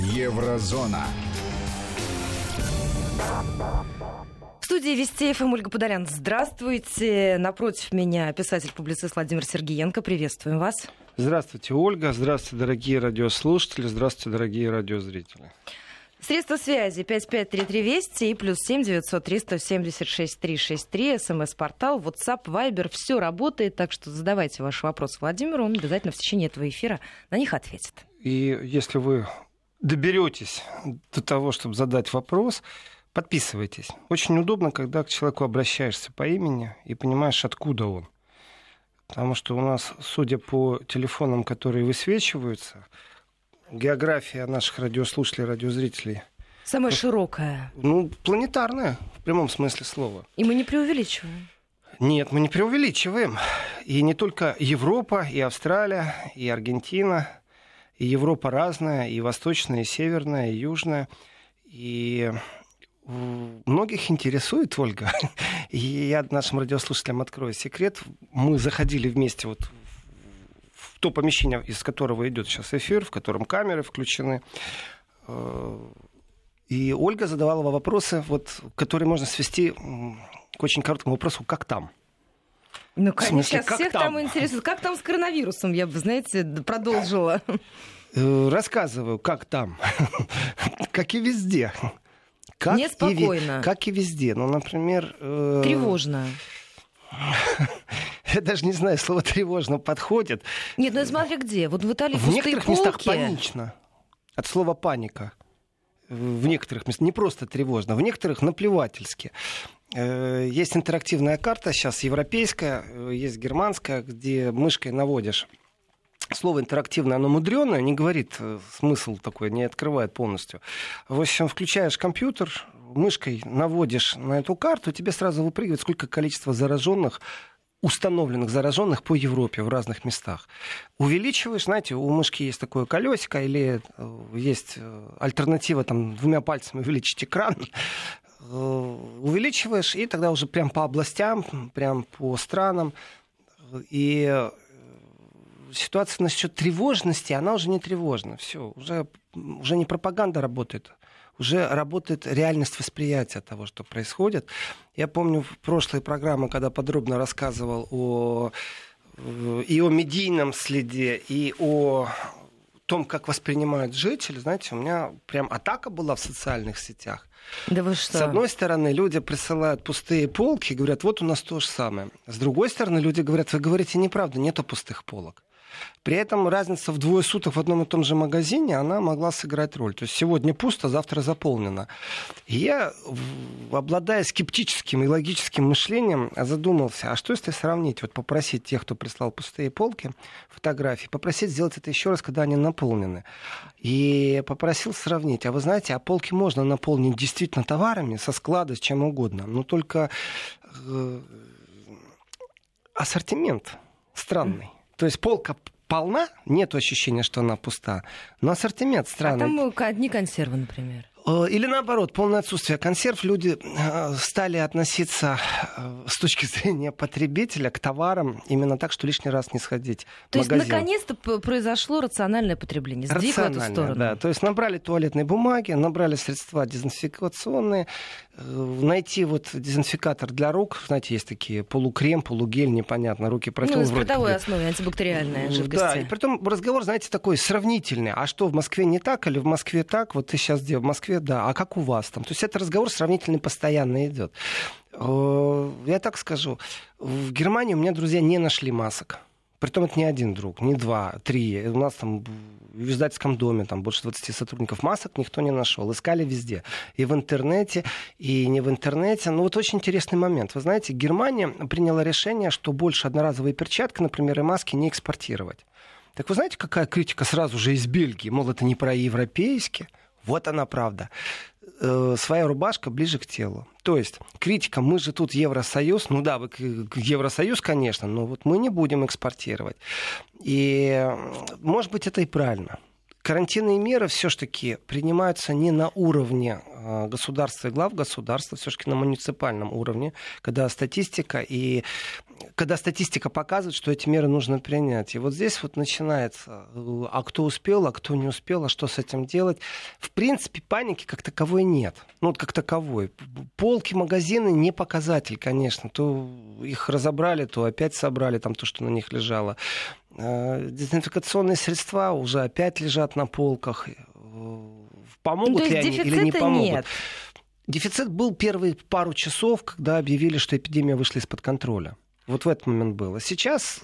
Еврозона. В студии Вести ФМ Ольга Подолян. Здравствуйте. Напротив меня писатель-публицист Владимир Сергеенко. Приветствуем вас. Здравствуйте, Ольга. Здравствуйте, дорогие радиослушатели. Здравствуйте, дорогие радиозрители. Средства связи 5533 Вести и плюс 7 903 176 363. СМС-портал, WhatsApp, Viber. Все работает, так что задавайте ваши вопросы Владимиру. Он обязательно в течение этого эфира на них ответит. И если вы доберетесь до того, чтобы задать вопрос, подписывайтесь. Очень удобно, когда к человеку обращаешься по имени и понимаешь, откуда он. Потому что у нас, судя по телефонам, которые высвечиваются, география наших радиослушателей, радиозрителей. Самая широкая. Ну, планетарная, в прямом смысле слова. И мы не преувеличиваем. Нет, мы не преувеличиваем. И не только Европа, и Австралия, и Аргентина, и Европа разная, и восточная, и северная, и южная. И многих интересует, Ольга. И я нашим радиослушателям открою секрет. Мы заходили вместе вот то помещение, из которого идет сейчас эфир, в котором камеры включены. Э, и Ольга задавала вопросы, вот, которые можно свести к очень короткому вопросу, как там? Ну, конечно, смысле, сейчас всех там? там интересует. Как там с коронавирусом, я бы, знаете, продолжила. Э, рассказываю, как там. как и везде. Как Неспокойно. И, как и везде. Ну, например... Э... Тревожно. Я даже не знаю, слово тревожно подходит. Нет, ну смотри где. Вот в Италии В некоторых полки. местах панично. От слова паника. В некоторых местах не просто тревожно, в некоторых наплевательски. Э, есть интерактивная карта, сейчас европейская, э, есть германская, где мышкой наводишь слово интерактивное, оно мудреное, не говорит э, смысл такой, не открывает полностью. В общем, включаешь компьютер, мышкой наводишь на эту карту, тебе сразу выпрыгивает сколько количество зараженных установленных зараженных по Европе в разных местах. Увеличиваешь, знаете, у мышки есть такое колесико или э, есть э, альтернатива там двумя пальцами увеличить экран, увеличиваешь и тогда уже прям по областям, прям по странам и ситуация насчет тревожности, она уже не тревожна. Все, уже, уже не пропаганда работает уже работает реальность восприятия того, что происходит. Я помню в прошлой программе, когда подробно рассказывал о и о медийном следе, и о том, как воспринимают жители, знаете, у меня прям атака была в социальных сетях. Да вы что? С одной стороны, люди присылают пустые полки и говорят, вот у нас то же самое. С другой стороны, люди говорят, вы говорите неправду, нету пустых полок. При этом разница в двое суток в одном и том же магазине, она могла сыграть роль. То есть сегодня пусто, завтра заполнено. И я, обладая скептическим и логическим мышлением, задумался, а что если сравнить, вот попросить тех, кто прислал пустые полки, фотографии, попросить сделать это еще раз, когда они наполнены. И попросил сравнить. А вы знаете, а полки можно наполнить действительно товарами со склада, с чем угодно. Но только э, ассортимент странный. То есть полка полна, нет ощущения, что она пуста, но ассортимент странный. А там одни консервы, например. Э, или наоборот, полное отсутствие консерв. Люди э, стали относиться э, с точки зрения потребителя к товарам именно так, что лишний раз не сходить То в магазин. есть, наконец-то произошло рациональное потребление, сдвиг в эту сторону. Да, то есть набрали туалетной бумаги, набрали средства дезинфекционные, найти вот дезинфикатор для рук, знаете, есть такие полукрем, полугель, непонятно, руки протер. Ну, на спиртовой основе, антибактериальная жидкость. Да, и притом разговор, знаете, такой сравнительный. А что, в Москве не так или в Москве так? Вот ты сейчас где? В Москве да, а как у вас там? То есть это разговор сравнительно постоянно идет. Э, я так скажу, в Германии у меня друзья не нашли масок. Притом это не один друг, не два, три. У нас там в издательском доме там больше 20 сотрудников масок никто не нашел. Искали везде. И в интернете, и не в интернете. Ну вот очень интересный момент. Вы знаете, Германия приняла решение, что больше одноразовые перчатки, например, и маски не экспортировать. Так вы знаете, какая критика сразу же из Бельгии? Мол, это не про европейские. Вот она правда. Э, своя рубашка ближе к телу. То есть критика, мы же тут Евросоюз, ну да, Евросоюз, конечно, но вот мы не будем экспортировать. И, может быть, это и правильно. Карантинные меры все-таки принимаются не на уровне э, государства и глав государства все-таки на муниципальном уровне, когда статистика и когда статистика показывает, что эти меры нужно принять. И вот здесь вот начинается, э, а кто успел, а кто не успел, а что с этим делать. В принципе, паники как таковой нет. Ну, вот как таковой. Полки, магазины не показатель, конечно. То их разобрали, то опять собрали там то, что на них лежало. Э, дезинфекционные средства уже опять лежат на полках. Э, помогут ну, ли они или не помогут? Нет. Дефицит был первые пару часов, когда объявили, что эпидемия вышла из-под контроля. Вот в этот момент было. Сейчас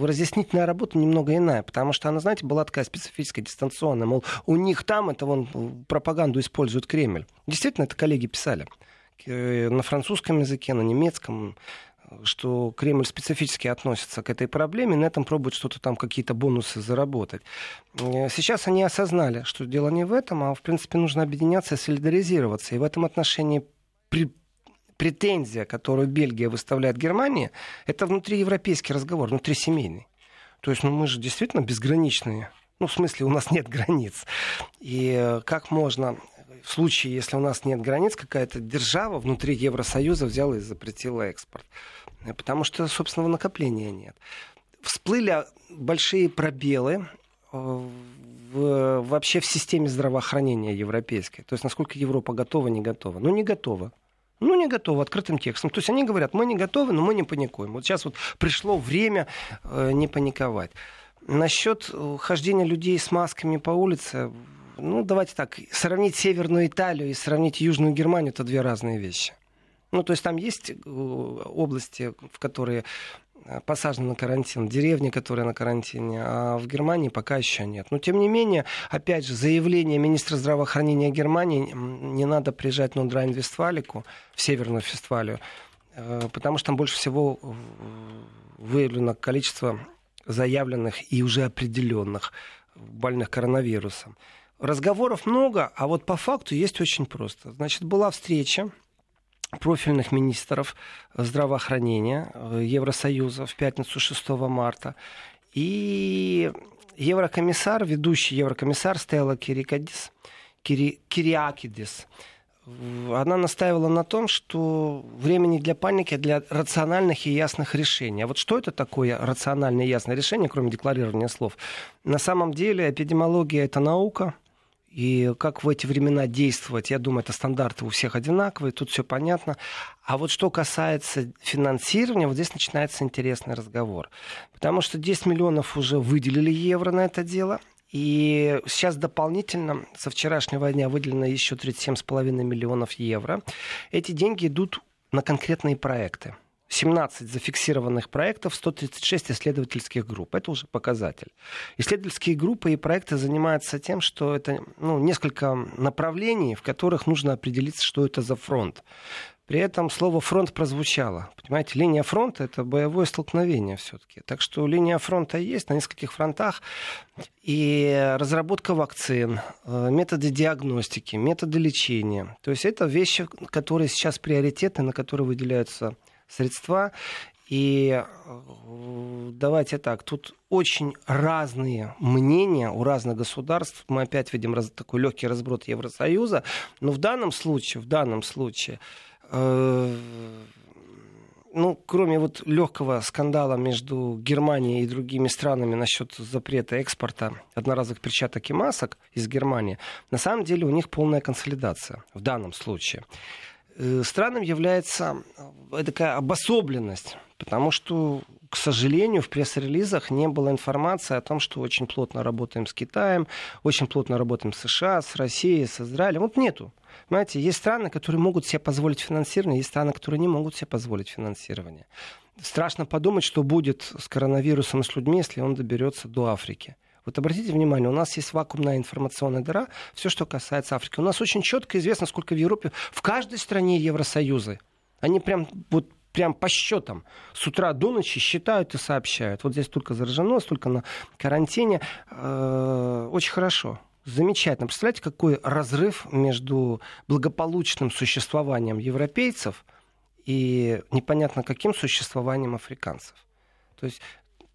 разъяснительная работа немного иная, потому что она, знаете, была такая специфическая, дистанционная. Мол, у них там это вон пропаганду использует Кремль. Действительно, это коллеги писали э, на французском языке, на немецком, что Кремль специфически относится к этой проблеме, на этом пробует что-то там, какие-то бонусы заработать. Э, сейчас они осознали, что дело не в этом, а в принципе нужно объединяться и солидаризироваться. И в этом отношении при претензия, которую Бельгия выставляет Германии, это внутриевропейский разговор, внутрисемейный. То есть ну, мы же действительно безграничные. Ну, в смысле, у нас нет границ. И э, как можно в случае, если у нас нет границ, какая-то держава внутри Евросоюза взяла и запретила экспорт. Потому что собственного накопления нет. Всплыли большие пробелы э, в, вообще в системе здравоохранения европейской. То есть насколько Европа готова, не готова. Ну, не готова. Ну, не готова, открытым текстом. То есть они говорят, мы не готовы, но мы не паникуем. Вот сейчас вот пришло время э, не паниковать. Насчет э, хождения людей с масками по улице, ну, давайте так, сравнить Северную Италию и сравнить Южную Германию, это две разные вещи. Ну, то есть там есть э, области, в которые э, посажены на карантин, деревни, которые на карантине, а в Германии пока еще нет. Но, тем не менее, опять же, заявление министра здравоохранения Германии, не надо приезжать на Драйн-Вестфалику, в Северную Вестфалию, э, потому что там больше всего выявлено количество заявленных и уже определенных больных коронавирусом. Разговоров много, а вот по факту есть очень просто. Значит, была встреча профильных министров здравоохранения э, Евросоюза в пятницу 6 марта. И еврокомиссар, ведущий еврокомиссар Стелла Кирикадис, Кири, Кириакидис, она настаивала на том, что времени для паники, для рациональных и ясных решений. А вот что это такое рациональное и ясное решение, кроме декларирования слов? На самом деле эпидемиология – это наука, и как в эти времена действовать, я думаю, это стандарты у всех одинаковые, тут все понятно. А вот что касается финансирования, вот здесь начинается интересный разговор. Потому что 10 миллионов уже выделили евро на это дело, и сейчас дополнительно со вчерашнего дня выделено еще 37,5 миллионов евро. Эти деньги идут на конкретные проекты. 17 зафиксированных проектов, 136 исследовательских групп. Это уже показатель. Исследовательские группы и проекты занимаются тем, что это ну, несколько направлений, в которых нужно определиться, что это за фронт. При этом слово фронт прозвучало. Понимаете, линия фронта это боевое столкновение все-таки. Так что линия фронта есть на нескольких фронтах. И разработка вакцин, э, методы диагностики, методы лечения. То есть это вещи, которые сейчас приоритетны, на которые выделяются средства. И э, давайте так, тут очень разные мнения у разных государств. Мы опять видим такой легкий разброд Евросоюза. Но в данном случае, в данном случае, э, ну, кроме вот легкого скандала между Германией и другими странами насчет запрета экспорта одноразовых перчаток и масок из Германии, на самом деле у них полная консолидация в данном случае. Э, странным является э, такая обособленность, потому что, к сожалению, в пресс-релизах не было информации о том, что очень плотно работаем с Китаем, очень плотно работаем с США, с Россией, с Израилем. Вот нету. Понимаете, есть страны, которые могут себе позволить финансирование, есть страны, которые не могут себе позволить финансирование. Страшно подумать, что будет с коронавирусом и с людьми, если он доберется до Африки. Вот обратите внимание, у нас есть вакуумная информационная дыра, все, что касается Африки. У нас очень четко известно, сколько в Европе, в каждой стране Евросоюза. Они прям вот прям по счетам с утра до ночи считают и сообщают. Вот здесь только заражено, столько на карантине. Э, очень хорошо. Замечательно. Представляете, какой разрыв между благополучным существованием европейцев и непонятно каким существованием африканцев. То есть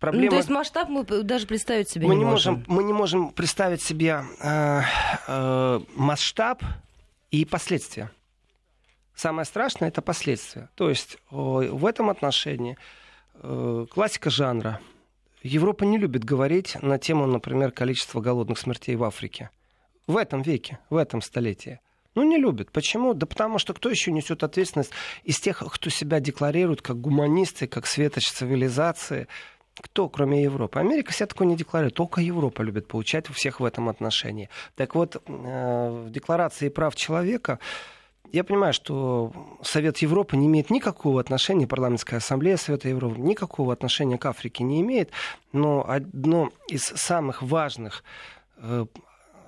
проблема... Ну, то есть масштаб мы даже представить себе мы не, можем. можем. Мы не можем представить себе э, э, масштаб и последствия. Самое страшное это последствия. То есть в этом отношении э, классика жанра. Европа не любит говорить на тему, например, количества голодных смертей в Африке. В этом веке, в этом столетии. Ну, не любит. Почему? Да потому что кто еще несет ответственность из тех, кто себя декларирует как гуманисты, как светоч цивилизации? Кто, кроме Европы? Америка себя такое не декларирует. Только Европа любит получать у всех в этом отношении. Так вот, э, в Декларации прав человека я понимаю, что Совет Европы не имеет никакого отношения, парламентская ассамблея Совета Европы никакого отношения к Африке не имеет, но одно из самых важных э,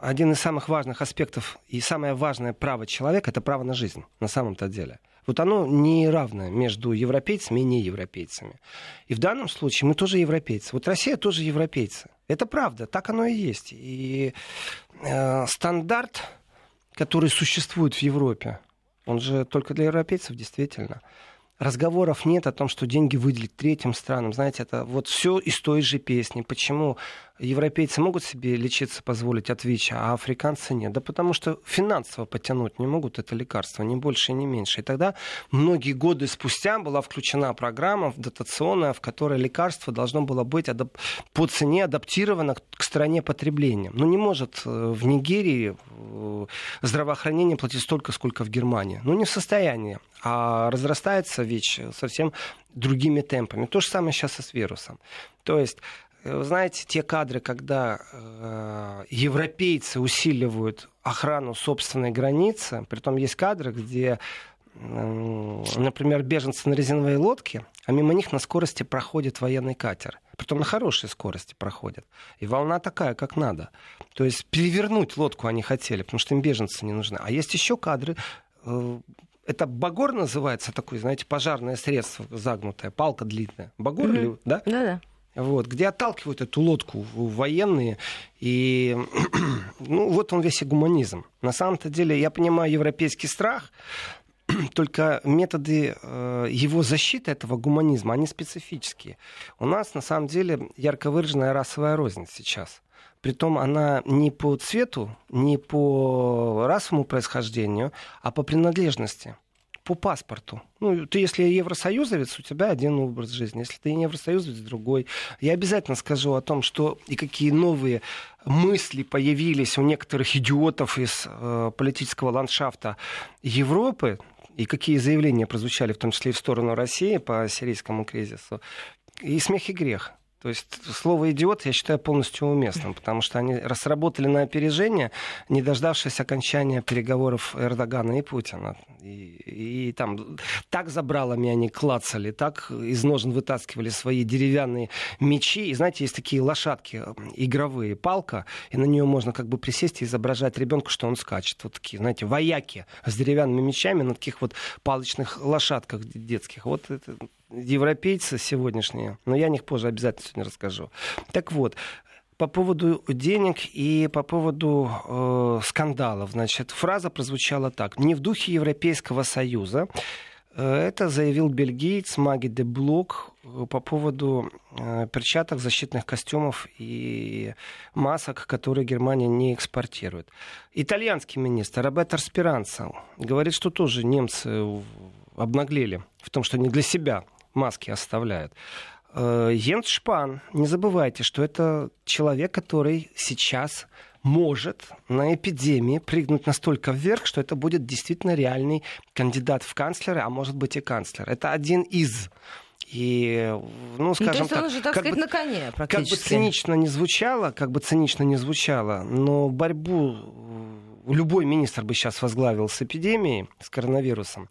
один из самых важных аспектов и самое важное право человека это право на жизнь на самом-то деле. Вот оно не равное между европейцами и неевропейцами. И в данном случае мы тоже европейцы. Вот Россия тоже европейцы. Это правда, так оно и есть. И э, стандарт, который существует в Европе, он же только для европейцев действительно разговоров нет о том, что деньги выделить третьим странам. Знаете, это вот все из той же песни. Почему европейцы могут себе лечиться позволить от ВИЧа, а африканцы нет? Да потому что финансово потянуть не могут это лекарство, ни больше, ни меньше. И тогда многие годы спустя была включена программа дотационная, в которой лекарство должно было быть по цене адаптировано к стране потребления. Но не может э, в Нигерии э, здравоохранение платить столько, сколько в Германии. Ну, не в состоянии. А разрастается ВИЧ совсем другими темпами. То же самое сейчас и с вирусом. То есть вы знаете, те кадры, когда э, европейцы усиливают охрану собственной границы, притом есть кадры, где, э, например, беженцы на резиновой лодке, а мимо них на скорости проходит военный катер. Притом на хорошей скорости проходит. И волна такая, как надо. То есть перевернуть лодку они хотели, потому что им беженцы не нужны. А есть еще кадры, э, это багор называется такой, знаете, пожарное средство загнутое, палка длинная. Багор mm-hmm. да? Да-да вот, где отталкивают эту лодку военные. И ну, вот он весь и гуманизм. На самом-то деле, я понимаю европейский страх, только методы э, его защиты этого гуманизма, они специфические. У нас, на самом деле, ярко выраженная расовая рознь сейчас. Притом она не по цвету, не по расовому происхождению, а по принадлежности по паспорту. Ну, ты, если евросоюзовец, у тебя один образ жизни. Если ты не евросоюзовец, другой. Я обязательно скажу о том, что и какие новые мысли появились у некоторых идиотов из э, политического ландшафта Европы, и какие заявления прозвучали, в том числе и в сторону России по сирийскому кризису. И смех и грех. То есть слово «идиот» я считаю полностью уместным, потому что они сработали на опережение, не дождавшись окончания переговоров Эрдогана и Путина. И, и там так забралами они клацали, так из ножен вытаскивали свои деревянные мечи. И знаете, есть такие лошадки игровые, палка, и на нее можно как бы присесть и изображать ребенку, что он скачет. Вот такие, знаете, вояки с деревянными мечами на таких вот палочных лошадках детских. Вот это европейцы сегодняшние, но я о них позже обязательно сегодня расскажу. Так вот, по поводу денег и по поводу э, скандалов. Значит, фраза прозвучала так. Не в духе Европейского Союза. Э, это заявил бельгиец Маги де Блок э, по поводу э, перчаток, защитных костюмов и масок, которые Германия не экспортирует. Итальянский министр Роберто Спиранца говорит, что тоже немцы обнаглели в том, что не для себя маски оставляют. Э, Йенс Шпан, не забывайте, что это человек, который сейчас может на эпидемии прыгнуть настолько вверх, что это будет действительно реальный кандидат в канцлеры, а может быть и канцлер. Это один из и, ну, скажем ну, то есть он уже, так как сказать, бы, на коне Как бы цинично не звучало, как бы цинично не звучало, но борьбу любой министр бы сейчас возглавил с эпидемией, с коронавирусом.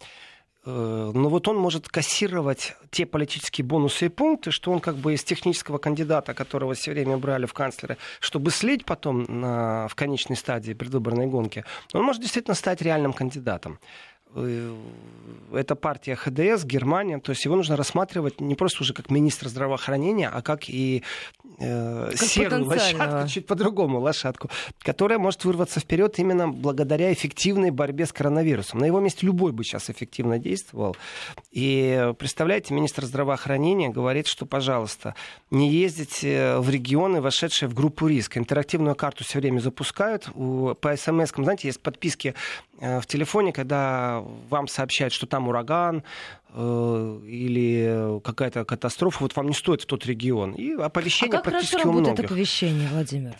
Э, но вот он может кассировать те политические бонусы и пункты, что он как бы из технического кандидата, которого все время брали в канцлеры, чтобы слить потом на, в конечной стадии предвыборной гонки, он может действительно стать реальным кандидатом. Э, это партия ХДС, Германия, то есть его нужно рассматривать не просто уже как министр здравоохранения, а как и э, как серую лошадку, чуть по-другому лошадку, которая может вырваться вперед именно благодаря эффективной борьбе с коронавирусом. На его месте любой бы сейчас эффективно действовал. И представляете, министр здравоохранения говорит, что, пожалуйста, не ездите в регионы, вошедшие в группу риска. Интерактивную карту все время запускают. По смс, знаете, есть подписки в телефоне, когда вам сообщают, что там ураган э, или какая-то катастрофа, вот вам не стоит в тот регион. И оповещение а как практически хорошо у работает многих. оповещение, Владимир?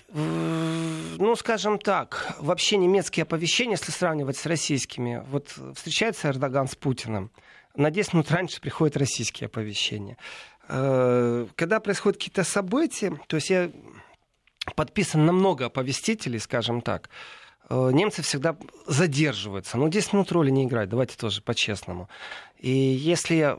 Ну, скажем так, вообще немецкие оповещения, если сравнивать с российскими, вот встречается Эрдоган с Путиным, на 10 минут раньше приходят российские оповещения. Э, Когда происходят какие-то события, то есть я подписан на много оповестителей, скажем так, э, немцы всегда задерживаются. Но 10 минут роли не играют, давайте тоже по-честному. И если э,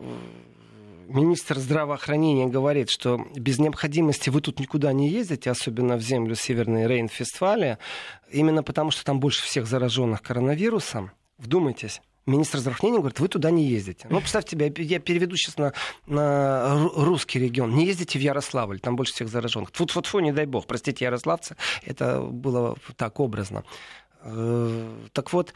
министр здравоохранения говорит, что без необходимости вы тут никуда не ездите, особенно в землю Северной Рейн-Фестфалия, именно потому что там больше всех зараженных коронавирусом, вдумайтесь, Министр здравоохранения говорит, вы туда не ездите. Ну, представьте себе, я переведу сейчас на, на ру- русский регион. Не ездите в Ярославль, там больше всех зараженных. Фу-фу-фу, не дай бог, простите, ярославцы, это было так образно. Э, Так вот,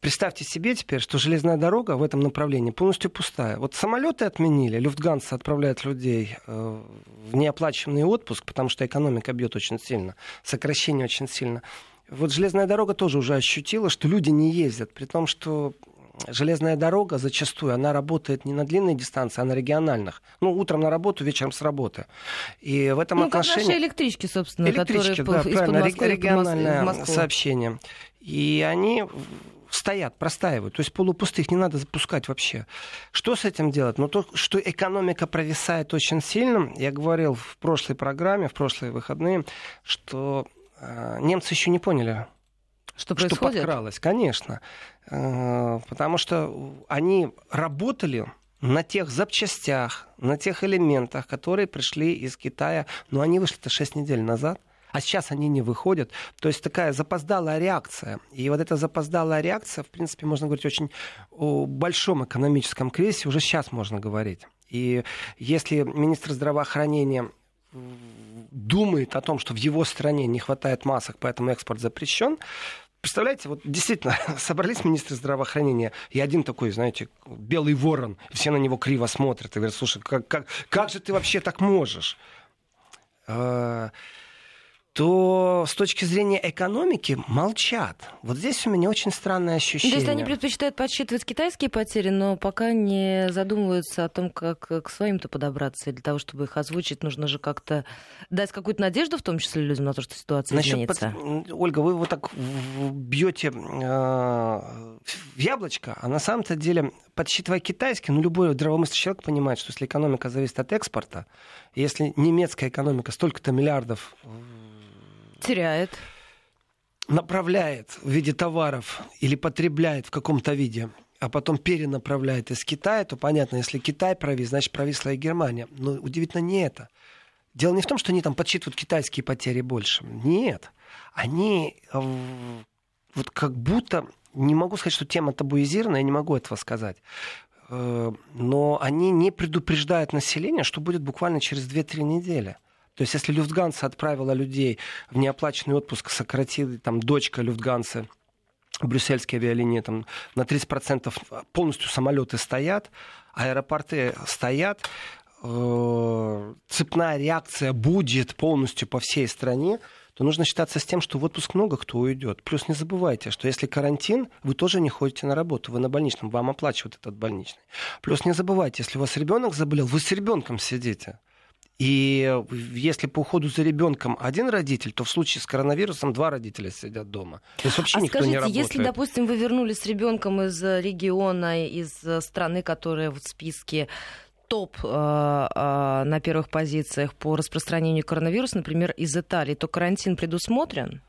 Представьте себе теперь, что железная дорога в этом направлении полностью пустая. Вот самолеты отменили, Люфтганса отправляет людей э, в неоплачиваемый отпуск, потому что экономика бьет очень сильно, сокращение очень сильно. Вот железная дорога тоже уже ощутила, что люди не ездят, при том, что железная дорога зачастую, она работает не на длинной дистанции, а на региональных. Ну, утром на работу, вечером с работы. И в этом Ну, отношении... наши электрички, собственно, Электрички, которые да, из-под правильно, Москвы региональное сообщение. И они стоят, простаивают. То есть полупустых не надо запускать вообще. Что с этим делать? Ну, то, что экономика провисает очень сильно. Я говорил в прошлой программе, в прошлые выходные, что немцы еще не поняли, Что что происходит? подкралось, конечно. Э, Потому что они работали на тех запчастях, на тех элементах, которые пришли из Китая. Но они вышли-то 6 недель назад. А сейчас они не выходят. То есть такая запоздалая реакция. И вот эта запоздалая реакция, в принципе, можно говорить очень о большом экономическом кризисе. Уже сейчас можно говорить. И если министр здравоохранения думает о том, что в его стране не хватает масок, поэтому экспорт запрещен, Представляете, вот действительно собрались министры здравоохранения, и один такой, знаете, белый ворон, все на него криво смотрят и говорят, слушай, как, как, как же ты вообще так можешь? Э, то с точки зрения экономики молчат. Вот здесь у меня очень странное ощущение. То есть они предпочитают подсчитывать китайские потери, но пока не задумываются о том, как к своим-то подобраться. И для того, чтобы их озвучить, нужно же как-то дать какую-то надежду, в том числе людям, на то, что ситуация Насчет изменится. под- Ольга, вы вот так бьете э, в яблочко, а на самом-то деле, подсчитывая китайский, ну, любой здравомыслящий человек понимает, что если экономика зависит от экспорта, если немецкая экономика столько-то миллиардов Теряет. направляет в виде товаров или потребляет в каком-то виде, а потом перенаправляет из Китая, то понятно, если Китай провис, значит провисла и Германия. Но удивительно не это. Дело не в том, что они там подсчитывают китайские потери больше. Нет. Они э, вот как будто, не могу сказать, что тема табуизирована, я не могу этого сказать. Э, Но они не предупреждают население, что будет буквально через 2-3 недели. То есть, если Люфтганса отправила людей в неоплаченный отпуск, сократила там дочка Люфтганса, брюссельские авиалинии, там на 30% полностью самолеты стоят, аэропорты стоят, э, цепная реакция будет полностью по всей стране, то нужно считаться с тем, что в отпуск много кто уйдет. Плюс не забывайте, что если карантин, вы тоже не ходите на работу, вы на больничном, вам оплачивают этот больничный. Плюс не забывайте, если у вас ребенок заболел, вы с ребенком сидите. И если по уходу за ребенком один родитель, то в случае с коронавирусом два родителя сидят дома. То есть вообще а никто скажите, не работает. если, допустим, вы вернулись с ребенком из э, региона, из э, страны, которая в списке топ э, э, на первых позициях по распространению коронавируса, например, из Италии, то карантин предусмотрен?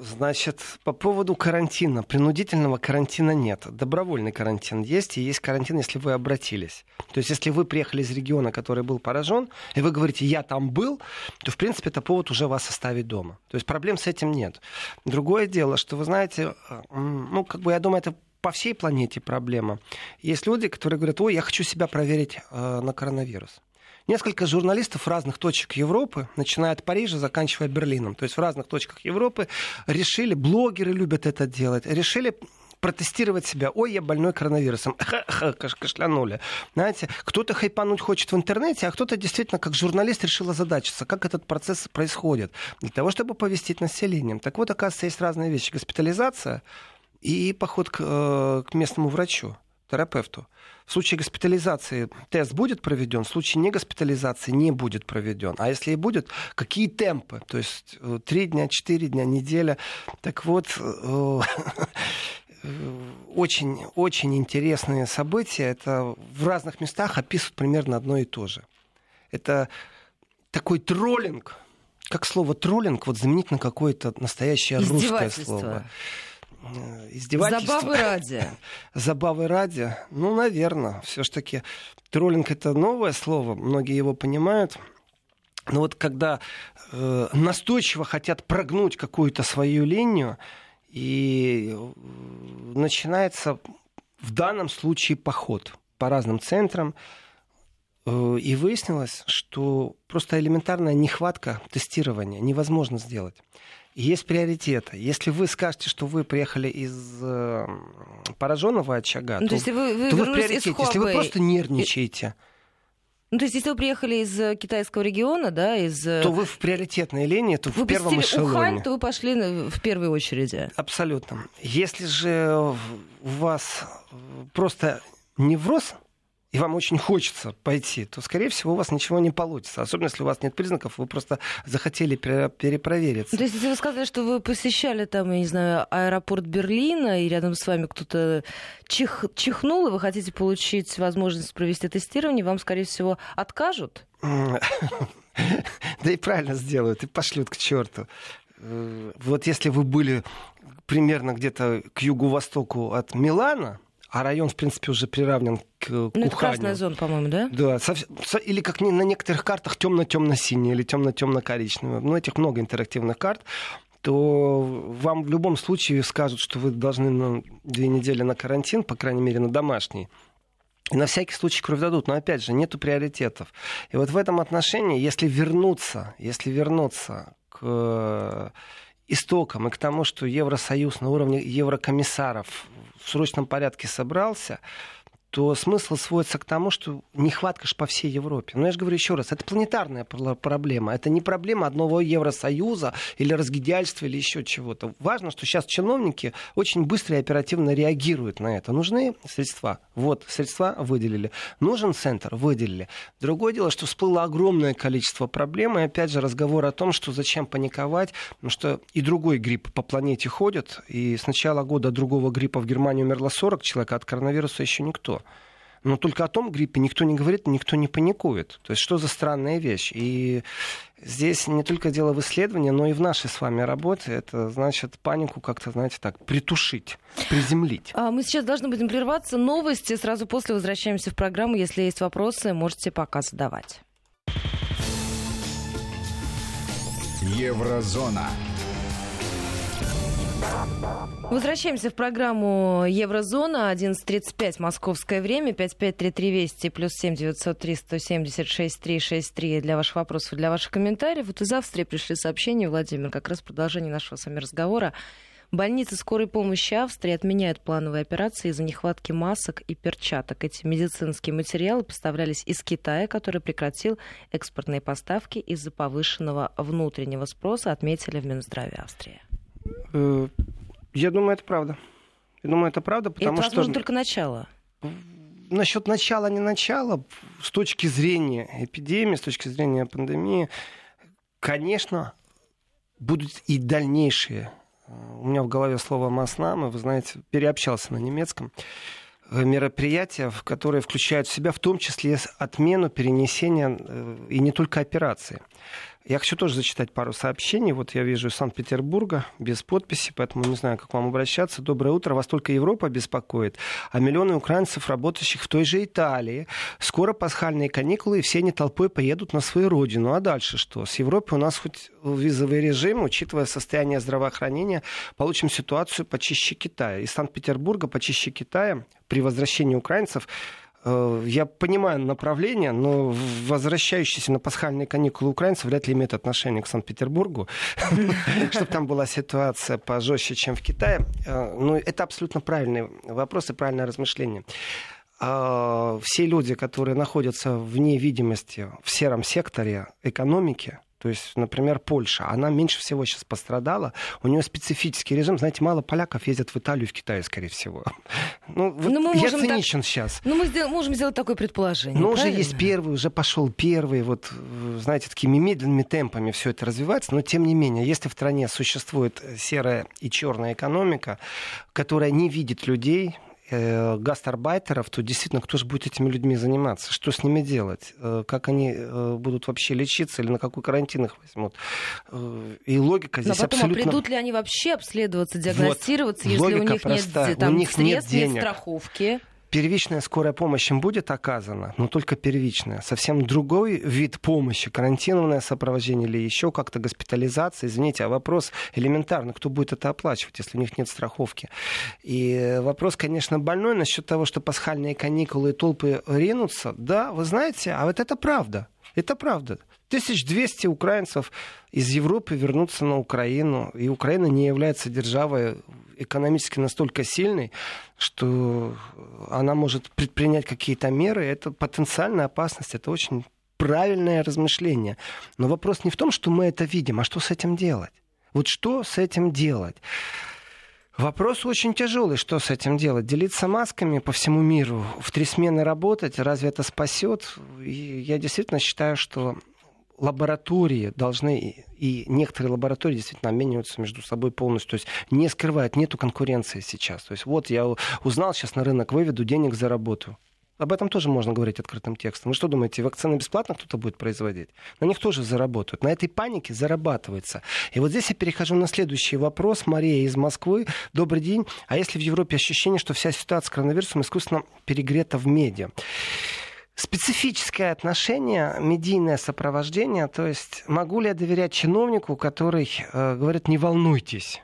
Значит, по поводу карантина. Принудительного карантина нет. Добровольный карантин есть, и есть карантин, если вы обратились. То есть, если вы приехали из региона, который был поражен, и вы говорите, я там был, то, в принципе, это повод уже вас оставить дома. То есть, проблем с этим нет. Другое дело, что, вы знаете, м, ну, как бы, я думаю, это по всей планете проблема. Есть люди, которые говорят, ой, я хочу себя проверить э, на коронавирус. Несколько журналистов разных точек Европы, начиная от Парижа, заканчивая Берлином, то есть в разных точках Европы, решили, блогеры любят это делать, решили протестировать себя. Ой, я больной коронавирусом. Кашлянули. Знаете, кто-то хайпануть хочет в интернете, а кто-то действительно как журналист решил озадачиться, как этот процесс происходит. Для того, чтобы повестить населением. Так вот, оказывается, есть разные вещи. Госпитализация и поход к, э, к местному врачу терапевту. В случае госпитализации тест будет проведен, в случае не госпитализации не будет проведен. А если и будет, какие темпы? То есть э, три дня, четыре дня, неделя. Так вот, э, очень, очень интересные события. Это в разных местах описывают примерно одно и то же. Это такой троллинг, как слово троллинг, вот заменить на какое-то настоящее русское слово. Э, издевательство. Забавы ради. Забавы ради. Ну, наверное, все-таки троллинг это новое слово, многие его понимают. Но вот когда э, настойчиво хотят прогнуть какую-то свою линию, и э, начинается в данном случае поход по разным центрам, э, и выяснилось, что просто элементарная нехватка тестирования невозможно сделать есть приоритеты. Если вы скажете, что вы приехали из э, пораженного очага, ну, то, то, есть вы, вы, то вы в приоритете. Если вы просто нервничаете. Ну, то есть, если вы приехали из э, китайского региона, да, из... Э, то вы в приоритетной линии, то вы в первом эшелоне. Ухань, то вы пошли в первой очереди. Абсолютно. Если же у вас просто невроз, и вам очень хочется пойти, то, скорее всего, у вас ничего не получится. Особенно, если у вас нет признаков, вы просто захотели перепровериться. То есть, если вы сказали, что вы посещали там, я не знаю, аэропорт Берлина, и рядом с вами кто-то чих, чихнул, и вы хотите получить возможность провести тестирование, вам, скорее всего, откажут? Да и правильно сделают, и пошлют к черту. Э, вот если вы были примерно где-то к югу-востоку от Милана, а район, в принципе, уже приравнен к, ну, Уханю. Это красная зона, по-моему, да? Да, со, со, или как на некоторых картах темно-темно-синий или темно-темно-коричневый. Ну, этих много интерактивных карт то вам в любом случае скажут, что вы должны на две недели на карантин, по крайней мере, на домашний. И на всякий случай кровь дадут, но опять же, нету приоритетов. И вот в этом отношении, если вернуться, если вернуться к истокам и к тому, что Евросоюз на уровне еврокомиссаров в срочном порядке собрался, то смысл сводится к тому, что нехватка ж по всей Европе. Но я же говорю еще раз, это планетарная проблема. Это не проблема одного Евросоюза или разгидяльства или еще чего-то. Важно, что сейчас чиновники очень быстро и оперативно реагируют на это. Нужны средства. Вот, средства выделили. Нужен центр? Выделили. Другое дело, что всплыло огромное количество проблем. И опять же разговор о том, что зачем паниковать, потому что и другой грипп по планете ходит. И с начала года другого гриппа в Германии умерло 40 человек, а от коронавируса еще никто. Но только о том гриппе никто не говорит, никто не паникует. То есть что за странная вещь? И здесь не только дело в исследовании, но и в нашей с вами работе. Это значит панику как-то, знаете, так, притушить, приземлить. А мы сейчас должны будем прерваться. Новости. Сразу после возвращаемся в программу. Если есть вопросы, можете пока задавать. Еврозона. Возвращаемся в программу Еврозона. 11.35 московское время. 5533 Вести плюс 7 903 176 363 для ваших вопросов для ваших комментариев. Вот из Австрии пришли сообщения, Владимир, как раз продолжение нашего с вами разговора. Больницы скорой помощи Австрии отменяют плановые операции из-за нехватки масок и перчаток. Эти медицинские материалы поставлялись из Китая, который прекратил экспортные поставки из-за повышенного внутреннего спроса, отметили в Минздраве Австрии. Э, я думаю, это правда. Я думаю, это правда, потому это, возможно, что... только начало. Насчет начала, не начала, с точки зрения эпидемии, с точки зрения пандемии, конечно, будут и дальнейшие. У меня в голове слово «маснамы», вы знаете, переобщался на немецком э, мероприятия, которые включают в себя в том числе отмену перенесения э, и не только операции. Я хочу тоже зачитать пару сообщений. Вот я вижу из Санкт-Петербурга, без подписи, поэтому не знаю, как вам обращаться. Доброе утро. Вас только Европа беспокоит, а миллионы украинцев, работающих в той же Италии. Скоро пасхальные каникулы, и все они толпой поедут на свою родину. А дальше что? С Европой у нас хоть визовый режим, учитывая состояние здравоохранения, получим ситуацию почище Китая. Из Санкт-Петербурга почище Китая при возвращении украинцев я понимаю направление, но возвращающиеся на пасхальные каникулы украинцы вряд ли имеют отношение к Санкт-Петербургу, чтобы там была ситуация пожестче, чем в Китае. Э, но это абсолютно правильный вопрос и правильное размышление а, все люди, которые находятся вне видимости в сером секторе экономики, то есть, например, Польша, она меньше всего сейчас пострадала. У нее специфический режим. Знаете, мало поляков ездят в Италию и в Китай, скорее всего. Ну, вот ну, я циничен так... сейчас. Ну, мы сдел... можем сделать такое предположение. Но уже есть первый, уже пошел первый. Вот, знаете, такими медленными темпами все это развивается. Но, тем не менее, если в стране существует серая и черная экономика, которая не видит людей, э, гастарбайтеров, то действительно, кто же будет этими людьми заниматься? Что с ними делать? Э, как они э, будут вообще лечиться или на какой карантин их возьмут? Э, и логика здесь Но потом, а абсолютно... а придут ли они вообще обследоваться, диагностироваться, вот, если у них простая. нет там, у них средств, нет, денег. нет страховки? Первичная скорая помощь им будет оказана, но только первичная. Совсем другой вид помощи, карантинное сопровождение или еще как-то госпитализация. Извините, а вопрос элементарный, кто будет это оплачивать, если у них нет страховки? И вопрос, конечно, больной насчет того, что пасхальные каникулы и толпы ринутся. Да, вы знаете, а вот это правда. Это правда. 1200 украинцев из Европы вернутся на Украину, и Украина не является державой экономически настолько сильной, что она может предпринять какие-то меры. Это потенциальная опасность, это очень правильное размышление. Но вопрос не в том, что мы это видим, а что с этим делать. Вот что с этим делать? Вопрос очень тяжелый, что с этим делать. Делиться масками по всему миру, в три смены работать, разве это спасет? И я действительно считаю, что лаборатории должны, и некоторые лаборатории действительно обмениваются между собой полностью. То есть не скрывают, нету конкуренции сейчас. То есть вот я узнал, сейчас на рынок выведу, денег заработаю. Об этом тоже можно говорить открытым текстом. Вы что думаете, вакцины бесплатно кто-то будет производить? На них тоже заработают. На этой панике зарабатывается. И вот здесь я перехожу на следующий вопрос. Мария из Москвы. Добрый день. А если в Европе ощущение, что вся ситуация с коронавирусом искусственно перегрета в медиа? Специфическое отношение, медийное сопровождение. То есть могу ли я доверять чиновнику, который э, говорит, не волнуйтесь?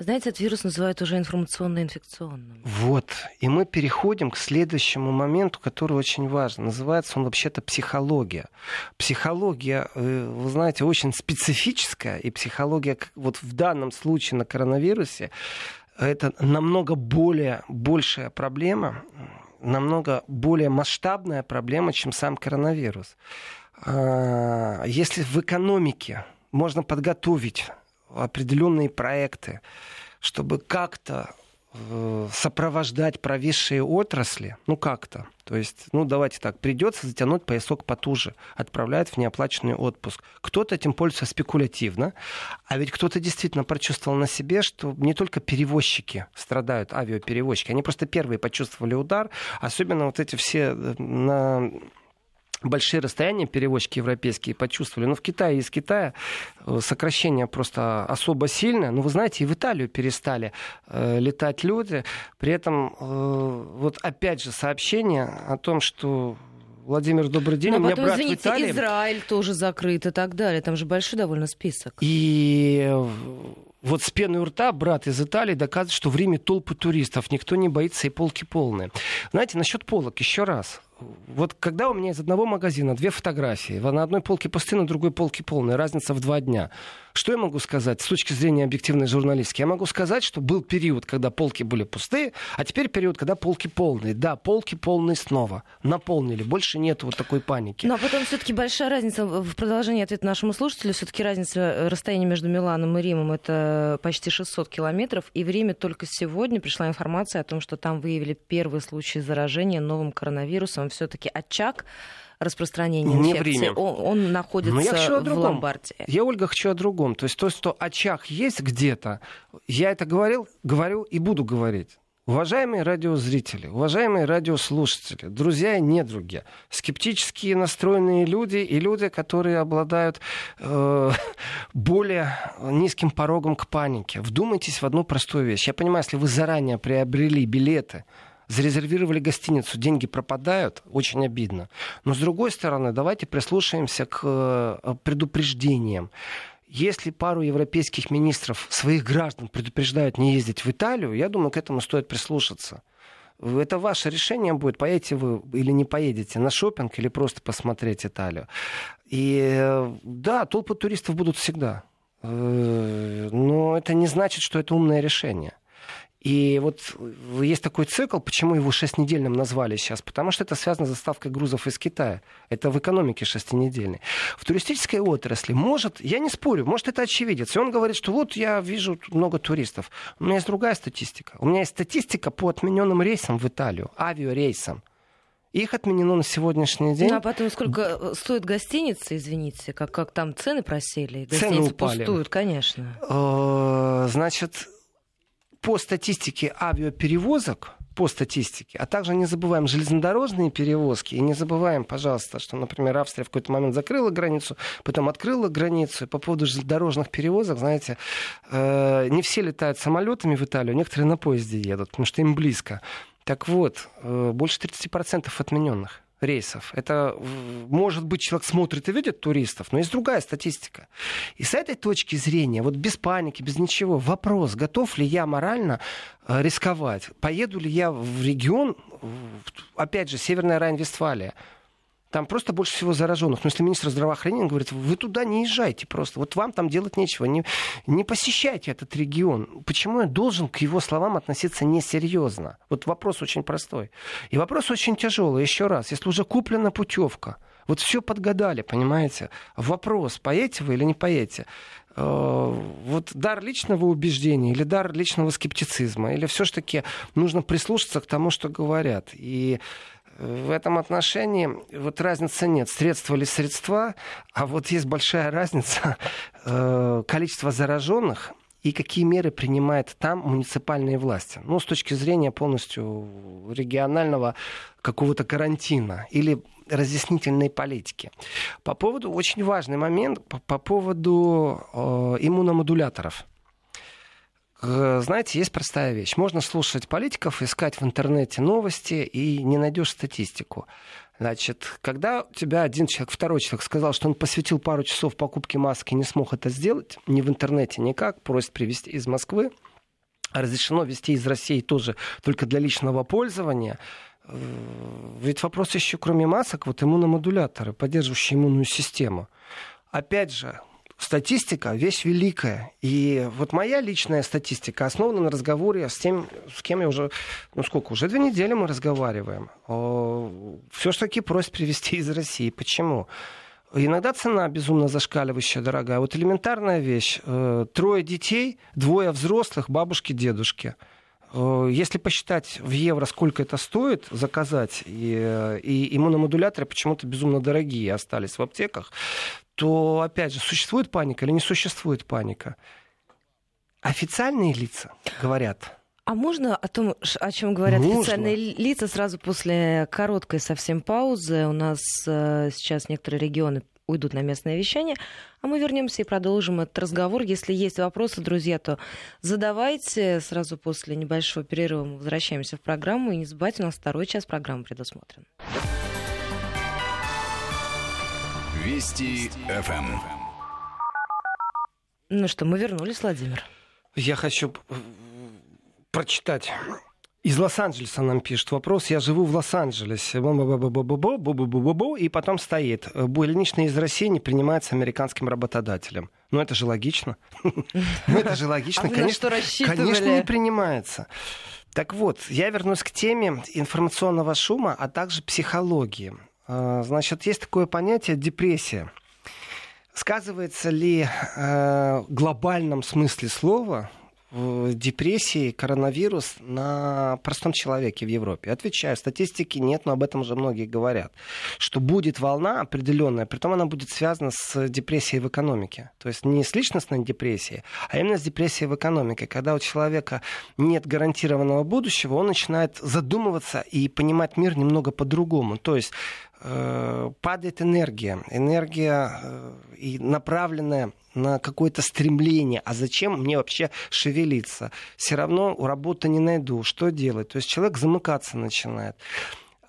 Знаете, этот вирус называют уже информационно-инфекционным. Вот. И мы переходим к следующему моменту, который очень важен. Называется он вообще-то психология. Психология, э, вы знаете, очень специфическая. И психология вот в данном случае на коронавирусе это намного более большая проблема, намного более масштабная проблема, чем сам коронавирус. А, если в экономике можно подготовить определенные проекты, чтобы как-то сопровождать провисшие отрасли, ну как-то. То есть, ну давайте так, придется затянуть поясок потуже, отправляют в неоплаченный отпуск. Кто-то этим пользуется спекулятивно, а ведь кто-то действительно прочувствовал на себе, что не только перевозчики страдают, авиаперевозчики, они просто первые почувствовали удар, особенно вот эти все э, на большие расстояния перевозчики европейские почувствовали. Но в Китае из Китая э, сокращение просто особо сильное. Но вы знаете, и в Италию перестали э, летать люди. При этом э, вот опять же сообщение о том, что Владимир, добрый день. Но У меня потом, брат извините, в Италии. Израиль тоже закрыт и так далее. Там же большой довольно список. И вот с пеной у рта брат из Италии доказывает, что в Риме толпы туристов, никто не боится и полки полные. Знаете, насчет полок еще раз вот когда у меня из одного магазина две фотографии, на одной полке пустые, на другой полке полные, разница в два дня. Что я могу сказать с точки зрения объективной журналистики? Я могу сказать, что был период, когда полки были пустые, а теперь период, когда полки полные. Да, полки полные снова. Наполнили. Больше нет вот такой паники. Но потом все-таки большая разница в продолжении ответа нашему слушателю. Все-таки разница э, расстояния между Миланом и Римом это почти 600 километров. И в Риме только сегодня пришла информация о том, что там выявили первый случай заражения новым коронавирусом. Все-таки очаг распространения не инфекции, время. Он, он находится Но я хочу о другом. в Ломбардии. Я, Ольга, хочу о другом. То есть то, что очаг есть где-то, я это говорил, говорю и буду говорить. Уважаемые радиозрители, уважаемые радиослушатели, друзья и недруги, скептически настроенные люди и люди, которые обладают э, более низким порогом к панике, вдумайтесь в одну простую вещь. Я понимаю, если вы заранее приобрели билеты зарезервировали гостиницу, деньги пропадают, очень обидно. Но с другой стороны, давайте прислушаемся к э, предупреждениям. Если пару европейских министров своих граждан предупреждают не ездить в Италию, я думаю, к этому стоит прислушаться. Это ваше решение будет, поедете вы или не поедете на шопинг или просто посмотреть Италию. И да, толпы туристов будут всегда. Э, но это не значит, что это умное решение. И вот есть такой цикл, почему его шестнедельным назвали сейчас? Потому что это связано с доставкой грузов из Китая. Это в экономике шестинедельной. В туристической отрасли может, я не спорю, может это очевидец. И он говорит, что вот я вижу много туристов. У меня есть другая статистика. У меня есть статистика по отмененным рейсам в Италию, авиарейсам. Их отменено на сегодняшний день. Ну, а потом сколько э, стоит гостиница, извините, как, как там цены просели? Гостиницы цены упали. пустуют, конечно. Э, значит, по статистике авиаперевозок, по статистике, а также не забываем железнодорожные перевозки, и не забываем, пожалуйста, что, например, Австрия в какой-то момент закрыла границу, потом открыла границу, и по поводу железнодорожных перевозок, знаете, э, не все летают самолетами в Италию, некоторые на поезде едут, потому что им близко. Так вот, э, больше 30% отмененных рейсов. Это, может быть, человек смотрит и видит туристов, но есть другая статистика. И с этой точки зрения, вот без паники, без ничего, вопрос, готов ли я морально э, рисковать? Поеду ли я в регион, опять же, Северная Райн-Вестфалия, там просто больше всего зараженных. Но если министр здравоохранения говорит, вы туда не езжайте просто, вот вам там делать нечего, не, не посещайте этот регион. Почему я должен к его словам относиться несерьезно? Вот вопрос очень простой. И вопрос очень тяжелый. Еще раз, если уже куплена путевка, вот все подгадали, понимаете? Вопрос, поедете вы или не поедете? Э, вот дар личного убеждения или дар личного скептицизма? Или все-таки нужно прислушаться к тому, что говорят? И в этом отношении вот разницы нет. Средства или средства, а вот есть большая разница э, количество зараженных и какие меры принимает там муниципальные власти. Ну, с точки зрения полностью регионального какого-то карантина или разъяснительной политики. По поводу, очень важный момент, по, по поводу э, иммуномодуляторов. Э, знаете, есть простая вещь. Можно слушать политиков, искать в интернете новости и не найдешь статистику. Значит, когда у тебя один человек, второй человек сказал, что он посвятил пару часов покупке маски и не смог это сделать, ни в интернете никак, просит привезти из Москвы, разрешено везти из России тоже только для личного пользования, э, ведь вопрос еще кроме масок, вот иммуномодуляторы, поддерживающие иммунную систему. Опять же, статистика вещь великая. И вот моя личная статистика основана на разговоре с тем, с кем я уже, ну сколько, уже две недели мы разговариваем. Все-таки просят привезти из России. Почему? Иногда цена безумно зашкаливающая, дорогая. Вот элементарная вещь. Э, трое детей, двое взрослых, бабушки, дедушки. Э, если посчитать в евро, сколько это стоит заказать, и, э, и иммуномодуляторы почему-то безумно дорогие остались в аптеках, то, опять же, существует паника или не существует паника? Официальные лица говорят. А можно о том, о чем говорят Нужно. официальные лица, сразу после короткой совсем паузы? У нас э, сейчас некоторые регионы уйдут на местное вещание, а мы вернемся и продолжим этот разговор. Если есть вопросы, друзья, то задавайте. Сразу после небольшого перерыва мы возвращаемся в программу. И не забывайте, у нас второй час программы предусмотрен. Вести ФМ. Эм. Ну что, мы вернулись, Владимир. Я хочу прочитать. Из Лос-Анджелеса нам пишет вопрос. Я живу в Лос-Анджелесе. И потом стоит. Больничный из России не принимается американским работодателем. Ну, это же логично. Ну, это же логично. А конечно, конечно, не принимается. Так вот, я вернусь к теме информационного шума, а также психологии. А, значит, есть такое понятие депрессия. Сказывается ли э, в глобальном смысле слова депрессии коронавирус на простом человеке в Европе? Отвечаю, статистики нет, но об этом уже многие говорят. Что будет волна определенная, притом она будет связана с депрессией в экономике. То есть не с личностной депрессией, а именно с депрессией в экономике. Когда у человека нет гарантированного будущего, он начинает задумываться и понимать мир немного по-другому. То есть э, падает энергия, энергия э, и направленная на какое-то стремление, а зачем мне вообще шевелиться? Все равно работы не найду, что делать? То есть человек замыкаться начинает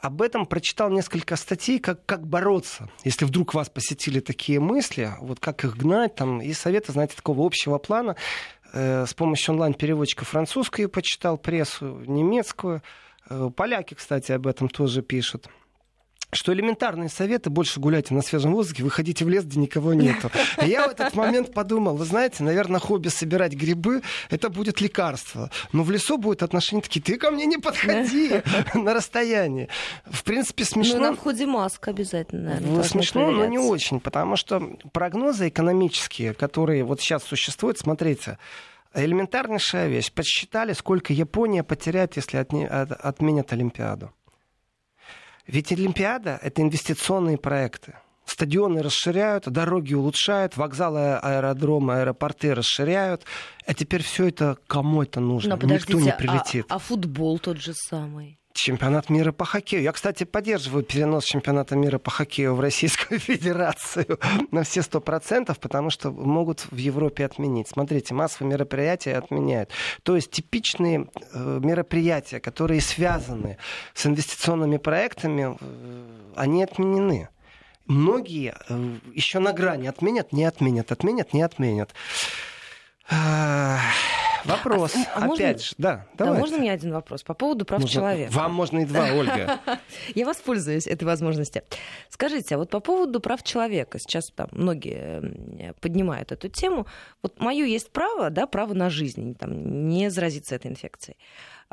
об этом прочитал несколько статей, как, как бороться, если вдруг вас посетили такие мысли, вот как их гнать, там, и советы, знаете, такого общего плана. Э, с помощью онлайн-переводчика французскую почитал, прессу немецкую, Э, поляки, кстати, об этом тоже пишут что элементарные советы больше гуляйте на свежем воздухе, выходите в лес, где никого нету. я в этот момент подумал, вы знаете, наверное, хобби собирать грибы, это будет лекарство. Но в лесу будет отношение такие, ты ко мне не подходи на расстоянии. В принципе, смешно. Ну, на входе маска обязательно, наверное. Смешно, но не очень, потому что прогнозы экономические, которые вот сейчас существуют, смотрите, элементарнейшая вещь. Подсчитали, сколько Япония потеряет, если отменят Олимпиаду. Ведь Олимпиада — это инвестиционные проекты. Стадионы расширяют, дороги улучшают, вокзалы, аэродромы, аэропорты расширяют. А теперь все это кому это нужно? Но Никто не прилетит. А, а футбол тот же самый? Чемпионат мира по хоккею. Я, кстати, поддерживаю перенос чемпионата мира по хоккею в Российскую Федерацию на все сто процентов, потому что могут в Европе отменить. Смотрите, массовые мероприятия отменяют. То есть типичные э, мероприятия, которые связаны с инвестиционными проектами, э, они отменены. Многие э, еще на грани отменят, не отменят, отменят, не отменят. Вопрос. А, а Опять можно, же, да, давайте. Да, можно мне один вопрос по поводу прав можно, человека? Вам можно и два, Ольга. Я воспользуюсь этой возможностью. Скажите, а вот по поводу прав человека, сейчас там многие поднимают эту тему. Вот мое есть право, да, право на жизнь, там, не заразиться этой инфекцией.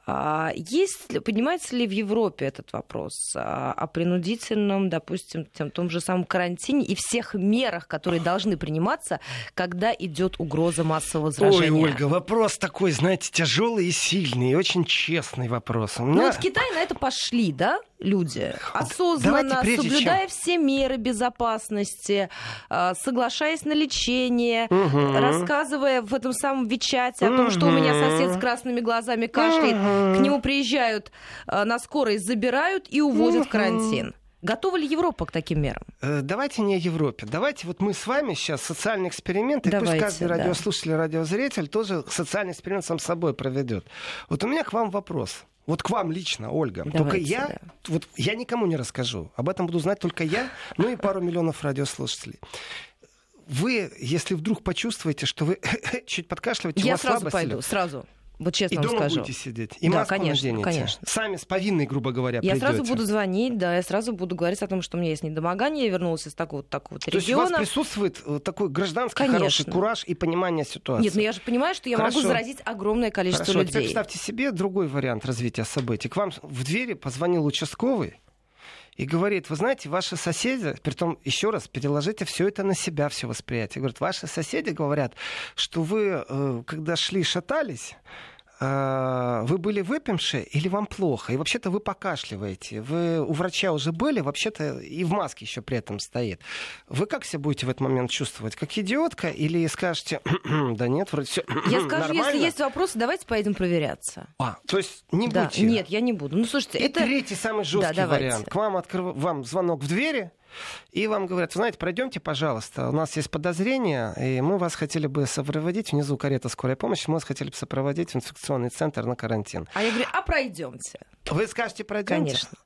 А есть, поднимается ли в Европе этот вопрос о принудительном, допустим, тем, том же самом карантине и всех мерах, которые должны приниматься, когда идет угроза массового заражения? Ой, Ольга, вопрос такой, знаете, тяжелый и сильный, и очень честный вопрос. Меня... Ну вот в Китае на это пошли, да? Люди, осознанно, Давайте, соблюдая чем... все меры безопасности, а, соглашаясь на лечение, угу. рассказывая в этом самом Вичате о том, что у меня сосед с красными глазами кашляет, угу. к нему приезжают а, на скорость, забирают и увозят угу. в карантин. Готова ли Европа к таким мерам? Э, давайте не о Европе. Давайте вот мы с вами сейчас социальный эксперимент, и Давайте, пусть каждый да. радиослушатель, радиозритель тоже социальный эксперимент сам собой проведет. Вот у меня к вам вопрос. Вот к вам лично, Ольга. Давайте, только я, да. вот я никому не расскажу. Об этом буду знать только я, ну и пару миллионов радиослушателей. Вы, если вдруг почувствуете, что вы чуть подкашливаете, я сразу пойду, сразу. Вот честно и вам дома скажу. будете сидеть. И да, конечно, наденете. конечно. Сами с повинной, грубо говоря, Я придете. сразу буду звонить, да, я сразу буду говорить о том, что у меня есть недомогание, я вернулась из такого такого То региона. есть у вас присутствует э, такой гражданский конечно. хороший кураж и понимание ситуации? Нет, но я же понимаю, что я Хорошо. могу заразить огромное количество Хорошо. людей. Теперь представьте себе другой вариант развития событий. К вам в двери позвонил участковый, и говорит, вы знаете, ваши соседи, притом еще раз переложите все это на себя, все восприятие. Говорит, ваши соседи говорят, что вы, э, когда шли, шатались, вы были выпившие или вам плохо? И вообще-то вы покашливаете. Вы у врача уже были, вообще-то и в маске еще при этом стоит. Вы как себя будете в этот момент чувствовать? Как идиотка или скажете, да нет, вроде все Я скажу, нормально? если есть вопросы, давайте поедем проверяться. А, то есть не да, будете? Нет, я не буду. Ну, слушайте, и это... третий самый жесткий да, вариант. К вам, открыв... вам звонок в двери, и вам говорят, вы знаете, пройдемте, пожалуйста, у нас есть подозрение, и мы вас хотели бы сопроводить, внизу карета скорой помощи, мы вас хотели бы сопроводить в инфекционный центр на карантин. А я говорю, а пройдемте. Вы скажете, пройдемте? Конечно.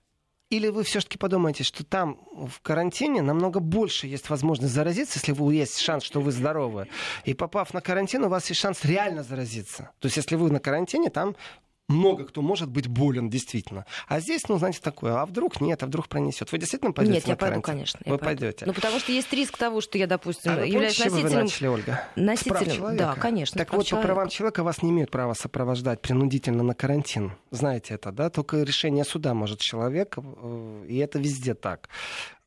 Или вы все-таки подумаете, что там в карантине намного больше есть возможность заразиться, если вы есть шанс, что вы здоровы. И попав на карантин, у вас есть шанс реально заразиться. То есть, если вы на карантине, там много кто может быть болен, действительно. А здесь, ну, знаете, такое, а вдруг нет, а вдруг пронесет. Вы действительно пойдете Нет, я пойду, конечно. Вы пойдете. Ну, потому что есть риск того, что я, допустим, а являюсь носителем... вы начали, Ольга? Носителем, да, конечно. Так вот, человека. по правам человека вас не имеют права сопровождать принудительно на карантин. Знаете это, да? Только решение суда может человек, э, и это везде так.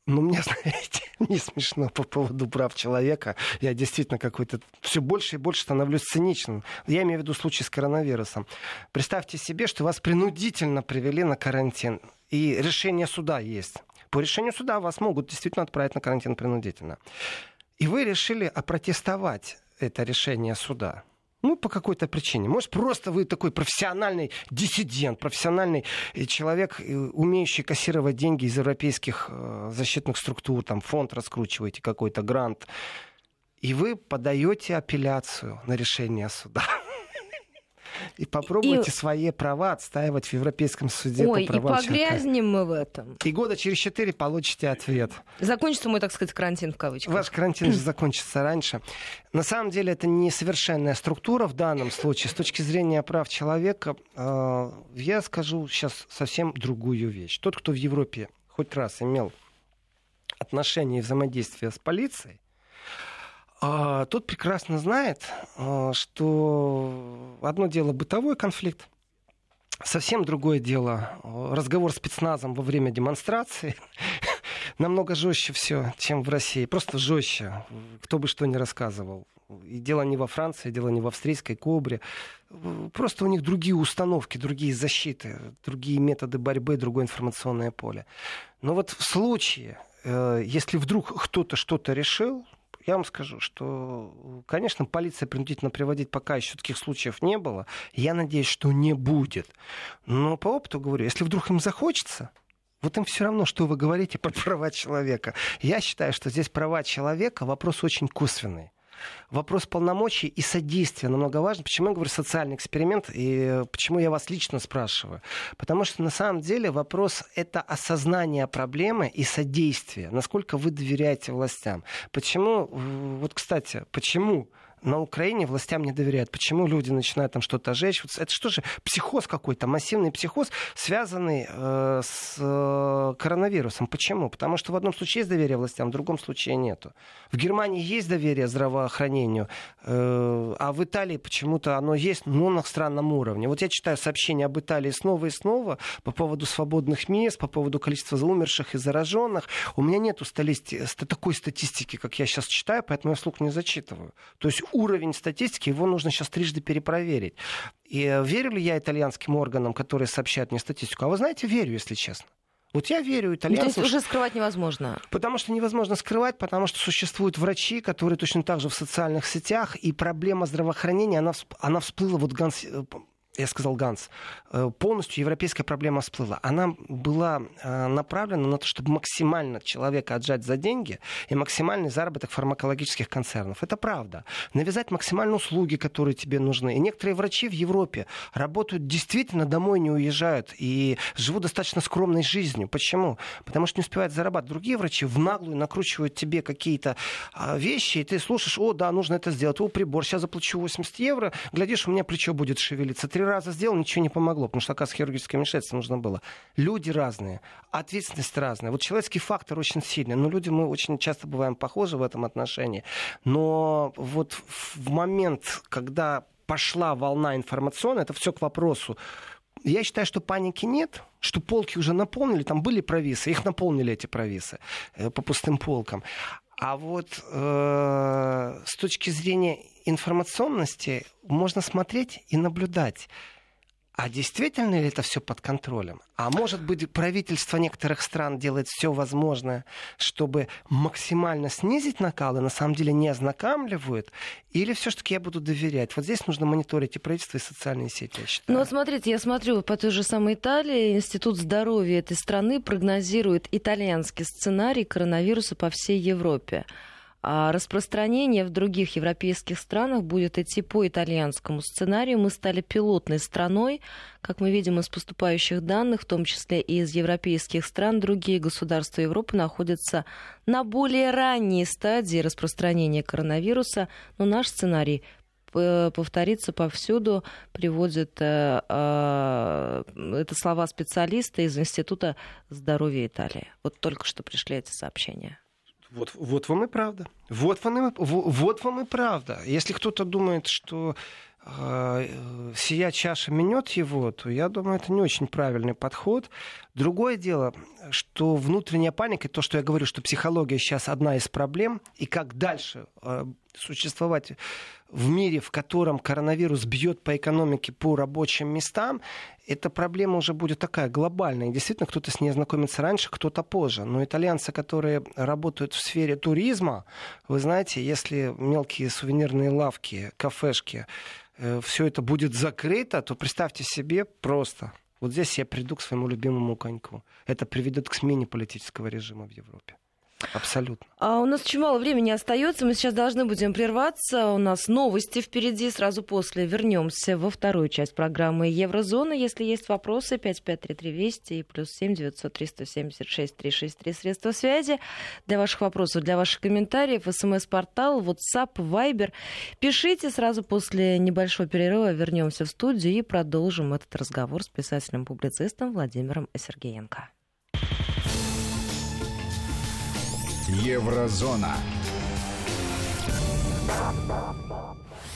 Ну, мне, знаете, не смешно по поводу прав человека. Я действительно какой-то все больше и больше становлюсь циничным. Я имею в виду случай с коронавирусом. Представьте себе, что вас принудительно привели на карантин, и решение суда есть. По решению суда вас могут действительно отправить на карантин принудительно. И вы решили опротестовать это решение суда. Ну, по какой-то причине. Может, просто вы такой профессиональный диссидент, профессиональный э, человек, э, умеющий кассировать деньги из европейских э, защитных структур, там фонд раскручиваете, какой-то грант. И вы подаете апелляцию на решение суда. И попробуйте и... свои права отстаивать в Европейском суде Ой, по правам и погрязнем мы в этом. И года через четыре получите ответ. Закончится мой, так сказать, карантин в кавычках. Ваш карантин же закончится раньше. На самом деле это не совершенная структура в данном случае. С точки зрения прав человека, э, я скажу сейчас совсем другую вещь. Тот, кто в Европе хоть раз имел отношения и взаимодействие с полицией, тот прекрасно знает, а, что одно дело бытовой конфликт, совсем другое дело а, разговор с спецназом во время демонстрации. Намного жестче все, чем в России. Просто жестче, кто бы что ни рассказывал. И дело не во Франции, дело не в австрийской кобре. Просто у них другие установки, другие защиты, другие методы борьбы, другое информационное поле. Но вот в случае, э, если вдруг кто-то что-то решил, я вам скажу, что, конечно, полиция принудительно приводить пока еще таких случаев не было. Я надеюсь, что не будет. Но по опыту говорю, если вдруг им захочется, вот им все равно, что вы говорите про права человека. Я считаю, что здесь права человека вопрос очень косвенный вопрос полномочий и содействия намного важен. Почему я говорю социальный эксперимент и почему я вас лично спрашиваю? Потому что на самом деле вопрос это осознание проблемы и содействие. Насколько вы доверяете властям. Почему, вот, кстати, почему на Украине властям не доверяют. Почему люди начинают там что-то жечь? Это что же психоз какой-то, массивный психоз, связанный э, с э, коронавирусом. Почему? Потому что в одном случае есть доверие властям, в другом случае нету. В Германии есть доверие здравоохранению, э, а в Италии почему-то оно есть, но на странном уровне. Вот я читаю сообщения об Италии снова и снова по поводу свободных мест, по поводу количества умерших и зараженных. У меня нету такой статистики, как я сейчас читаю, поэтому я вслух не зачитываю. То есть уровень статистики, его нужно сейчас трижды перепроверить. И э, верю ли я итальянским органам, которые сообщают мне статистику? А вы знаете, верю, если честно. Вот я верю итальянцам. Ну, то есть уже скрывать невозможно? Потому что невозможно скрывать, потому что существуют врачи, которые точно так же в социальных сетях, и проблема здравоохранения, она, она всплыла, вот Ганс э, я сказал Ганс, э, полностью европейская проблема всплыла. Она была э, направлена на то, чтобы максимально человека отжать за деньги и максимальный заработок фармакологических концернов. Это правда. Навязать максимальные услуги, которые тебе нужны. И некоторые врачи в Европе работают действительно домой не уезжают и живут достаточно скромной жизнью. Почему? Потому что не успевают зарабатывать. Другие врачи в наглую накручивают тебе какие-то а, вещи, и ты слушаешь, о, да, нужно это сделать, о, прибор, сейчас заплачу 80 евро, глядишь, у меня плечо будет шевелиться. Раза сделал, ничего не помогло, потому что, оказывается, хирургическое вмешательство нужно было. Люди разные, ответственность разная. Вот человеческий фактор очень сильный. Но люди мы очень часто бываем похожи в этом отношении. Но вот в момент, когда пошла волна информационная, это все к вопросу, я считаю, что паники нет, что полки уже наполнили, там были провисы, их наполнили эти провисы э, по пустым полкам. А вот э, с точки зрения информационности можно смотреть и наблюдать. А действительно ли это все под контролем? А может быть, правительство некоторых стран делает все возможное, чтобы максимально снизить накал и на самом деле не ознакомливают? Или все-таки я буду доверять? Вот здесь нужно мониторить и правительство, и социальные сети, я считаю. Ну вот смотрите, я смотрю по той же самой Италии, Институт здоровья этой страны прогнозирует итальянский сценарий коронавируса по всей Европе. А распространение в других европейских странах будет идти по итальянскому сценарию. Мы стали пилотной страной, как мы видим из поступающих данных, в том числе и из европейских стран. Другие государства Европы находятся на более ранней стадии распространения коронавируса, но наш сценарий повторится повсюду, приводит э, э, это слова специалиста из Института здоровья Италии. Вот только что пришли эти сообщения. Вот, вот вам и правда. Вот вам и, вот вам и правда. Если кто-то думает, что э, сия чаша минет его, то я думаю, это не очень правильный подход. Другое дело, что внутренняя паника, то, что я говорю, что психология сейчас одна из проблем, и как дальше э, существовать в мире, в котором коронавирус бьет по экономике, по рабочим местам, эта проблема уже будет такая глобальная. И действительно, кто-то с ней знакомится раньше, кто-то позже. Но итальянцы, которые работают в сфере туризма, вы знаете, если мелкие сувенирные лавки, кафешки, э, все это будет закрыто, то представьте себе просто. Вот здесь я приду к своему любимому коньку. Это приведет к смене политического режима в Европе. Абсолютно. А у нас очень мало времени остается. Мы сейчас должны будем прерваться. У нас новости впереди. Сразу после вернемся во вторую часть программы Еврозона. Если есть вопросы, 553320 и плюс 7 903 176 363 средства связи. Для ваших вопросов, для ваших комментариев, смс-портал, WhatsApp, Viber. Пишите сразу после небольшого перерыва. Вернемся в студию и продолжим этот разговор с писателем-публицистом Владимиром Сергеенко. Еврозона.